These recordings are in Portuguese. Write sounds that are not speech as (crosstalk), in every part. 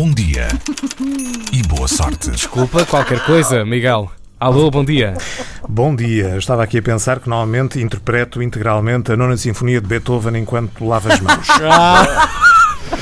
Bom dia e boa sorte. Desculpa, qualquer coisa, Miguel. Alô, bom dia. Bom dia. Eu estava aqui a pensar que normalmente interpreto integralmente a nona sinfonia de Beethoven enquanto lavo as mãos. (laughs)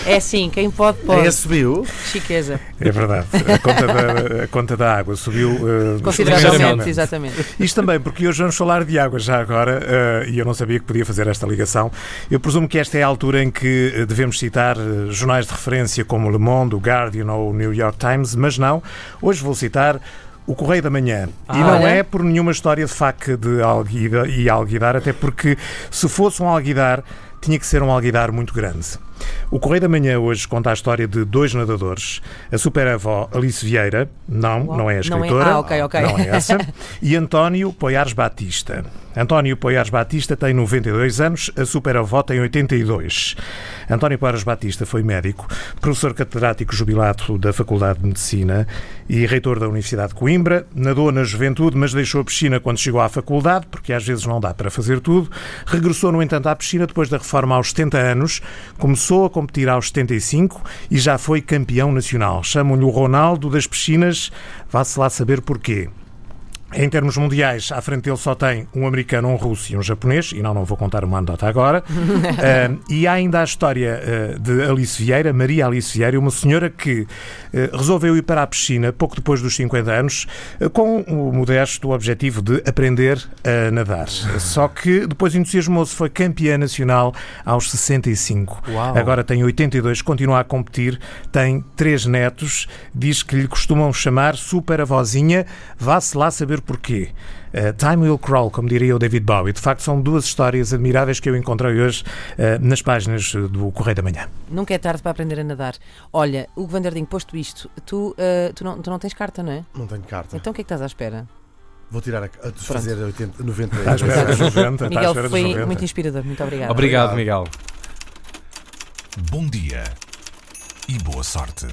É sim, quem pode, pode. É, subiu. Chiqueza. É verdade. A conta da, a conta da água subiu uh, Consideravelmente, exatamente. Isto também, porque hoje vamos falar de água já agora, uh, e eu não sabia que podia fazer esta ligação. Eu presumo que esta é a altura em que uh, devemos citar jornais de referência como Le Monde, o Guardian ou o New York Times, mas não. Hoje vou citar o Correio da Manhã. Ah, e não olha. é por nenhuma história de faca de alguida e alguidar, até porque se fosse um alguidar, tinha que ser um alguidar muito grande. O Correio da Manhã hoje conta a história de dois nadadores. A super-avó Alice Vieira, não, Uau. não é a Não é- escritora. ah, ok, ok. Não é essa. (laughs) E António Poiares Batista. António Poiares Batista tem 92 anos, a super-avó tem 82. António Poiares Batista foi médico, professor catedrático jubilado da Faculdade de Medicina e reitor da Universidade de Coimbra. Nadou na juventude, mas deixou a piscina quando chegou à faculdade, porque às vezes não dá para fazer tudo. Regressou, no entanto, à piscina depois da reforma aos 70 anos, começou a competir aos 75 e já foi campeão nacional. Chamam-lhe o Ronaldo das piscinas, vá-se lá saber porquê. Em termos mundiais, à frente dele só tem um americano, um russo e um japonês, e não, não vou contar uma anedota agora. Ah, (laughs) e há ainda a história ah, de Alice Vieira, Maria Alice Vieira, uma senhora que ah, resolveu ir para a piscina pouco depois dos 50 anos, com o modesto objetivo de aprender a nadar. Só que depois entusiasmou-se, foi campeã nacional aos 65. Uau. Agora tem 82, continua a competir, tem três netos, diz que lhe costumam chamar super avózinha, vá-se lá saber porquê. Uh, Time Will Crawl, como diria o David Bowie. De facto, são duas histórias admiráveis que eu encontrei hoje uh, nas páginas uh, do Correio da Manhã. Nunca é tarde para aprender a nadar. Olha, Hugo Vanderding, posto isto, tu, eh, tu, não, tu não tens carta, não é? Não tenho carta. Então o que é que estás à espera? Vou tirar a, a de fazer 80, 90 Está à espera dos 90. está à Miguel, foi 90. muito inspirador. Muito obrigada. Obrigado, Miguel. Bom dia e boa sorte.